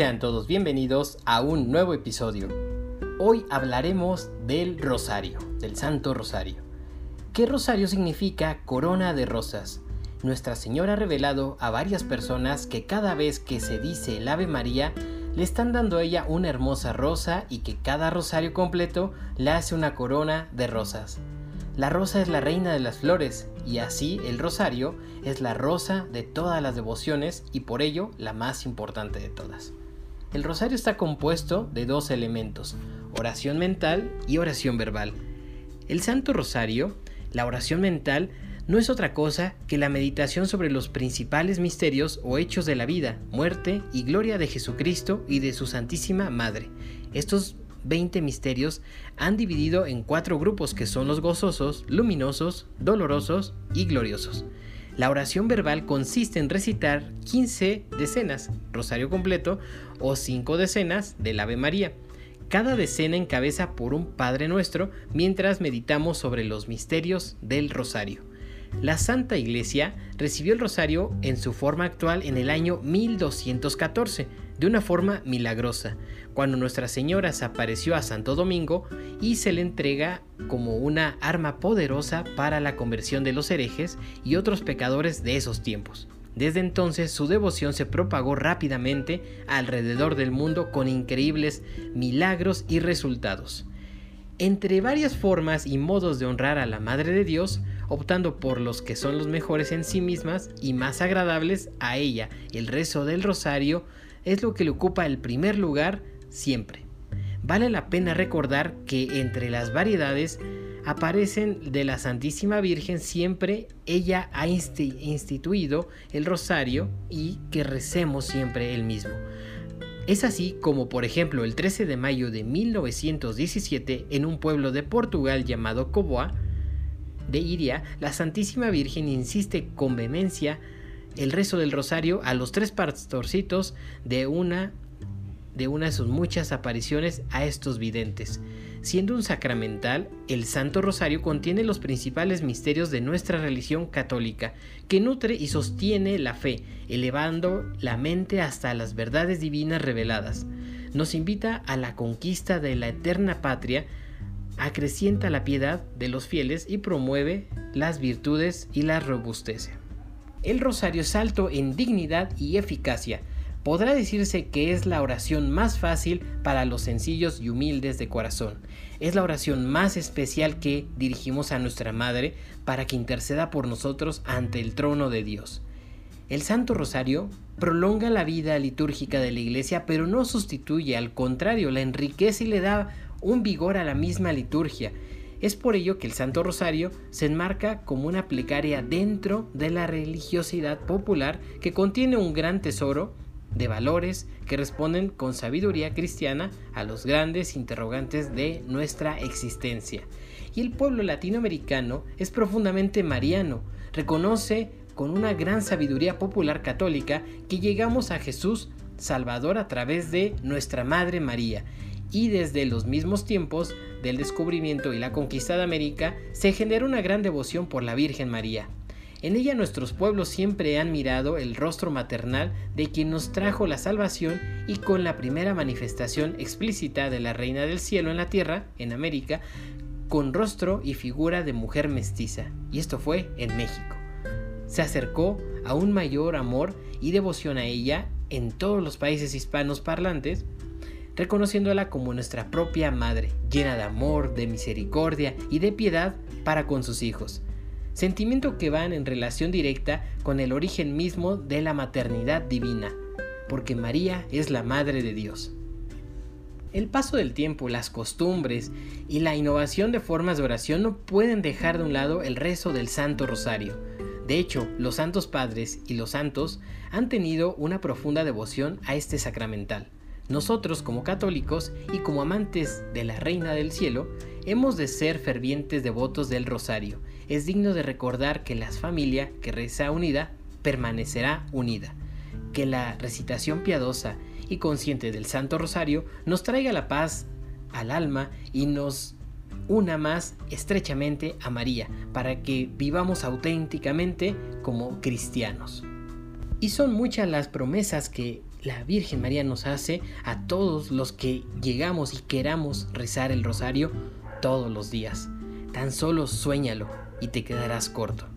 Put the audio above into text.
Sean todos bienvenidos a un nuevo episodio. Hoy hablaremos del rosario, del Santo Rosario. ¿Qué rosario significa corona de rosas? Nuestra Señora ha revelado a varias personas que cada vez que se dice el Ave María, le están dando a ella una hermosa rosa y que cada rosario completo le hace una corona de rosas. La rosa es la reina de las flores y así el rosario es la rosa de todas las devociones y por ello la más importante de todas. El rosario está compuesto de dos elementos, oración mental y oración verbal. El Santo Rosario, la oración mental, no es otra cosa que la meditación sobre los principales misterios o hechos de la vida, muerte y gloria de Jesucristo y de su Santísima Madre. Estos 20 misterios han dividido en cuatro grupos que son los gozosos, luminosos, dolorosos y gloriosos. La oración verbal consiste en recitar 15 decenas, rosario completo, o 5 decenas del Ave María. Cada decena encabeza por un Padre Nuestro mientras meditamos sobre los misterios del rosario. La Santa Iglesia recibió el rosario en su forma actual en el año 1214, de una forma milagrosa, cuando Nuestra Señora se apareció a Santo Domingo y se le entrega como una arma poderosa para la conversión de los herejes y otros pecadores de esos tiempos. Desde entonces su devoción se propagó rápidamente alrededor del mundo con increíbles milagros y resultados. Entre varias formas y modos de honrar a la Madre de Dios, optando por los que son los mejores en sí mismas y más agradables a ella, el rezo del rosario es lo que le ocupa el primer lugar siempre. Vale la pena recordar que entre las variedades aparecen de la Santísima Virgen siempre ella ha instituido el rosario y que recemos siempre el mismo. Es así como por ejemplo el 13 de mayo de 1917 en un pueblo de Portugal llamado Coboa de Iria, la Santísima Virgen insiste con vehemencia el rezo del rosario a los tres pastorcitos de una de una de sus muchas apariciones a estos videntes. Siendo un sacramental, el Santo Rosario contiene los principales misterios de nuestra religión católica, que nutre y sostiene la fe, elevando la mente hasta las verdades divinas reveladas. Nos invita a la conquista de la eterna patria, acrecienta la piedad de los fieles y promueve las virtudes y la robustece. El rosario es alto en dignidad y eficacia, podrá decirse que es la oración más fácil para los sencillos y humildes de corazón. Es la oración más especial que dirigimos a nuestra Madre para que interceda por nosotros ante el trono de Dios. El Santo Rosario prolonga la vida litúrgica de la Iglesia, pero no sustituye, al contrario, la enriquece y le da un vigor a la misma liturgia. Es por ello que el Santo Rosario se enmarca como una plegaria dentro de la religiosidad popular que contiene un gran tesoro de valores que responden con sabiduría cristiana a los grandes interrogantes de nuestra existencia. Y el pueblo latinoamericano es profundamente mariano, reconoce con una gran sabiduría popular católica que llegamos a Jesús Salvador a través de nuestra Madre María. Y desde los mismos tiempos del descubrimiento y la conquista de América se genera una gran devoción por la Virgen María. En ella nuestros pueblos siempre han mirado el rostro maternal de quien nos trajo la salvación y con la primera manifestación explícita de la Reina del Cielo en la Tierra, en América, con rostro y figura de mujer mestiza, y esto fue en México. Se acercó a un mayor amor y devoción a ella en todos los países hispanos parlantes, reconociéndola como nuestra propia madre, llena de amor, de misericordia y de piedad para con sus hijos sentimiento que van en relación directa con el origen mismo de la maternidad divina, porque María es la Madre de Dios. El paso del tiempo, las costumbres y la innovación de formas de oración no pueden dejar de un lado el rezo del Santo Rosario. De hecho, los santos padres y los santos han tenido una profunda devoción a este sacramental. Nosotros como católicos y como amantes de la Reina del Cielo, hemos de ser fervientes devotos del Rosario. Es digno de recordar que la familia que reza unida permanecerá unida. Que la recitación piadosa y consciente del Santo Rosario nos traiga la paz al alma y nos una más estrechamente a María, para que vivamos auténticamente como cristianos. Y son muchas las promesas que la Virgen María nos hace a todos los que llegamos y queramos rezar el rosario todos los días. Tan solo suéñalo y te quedarás corto.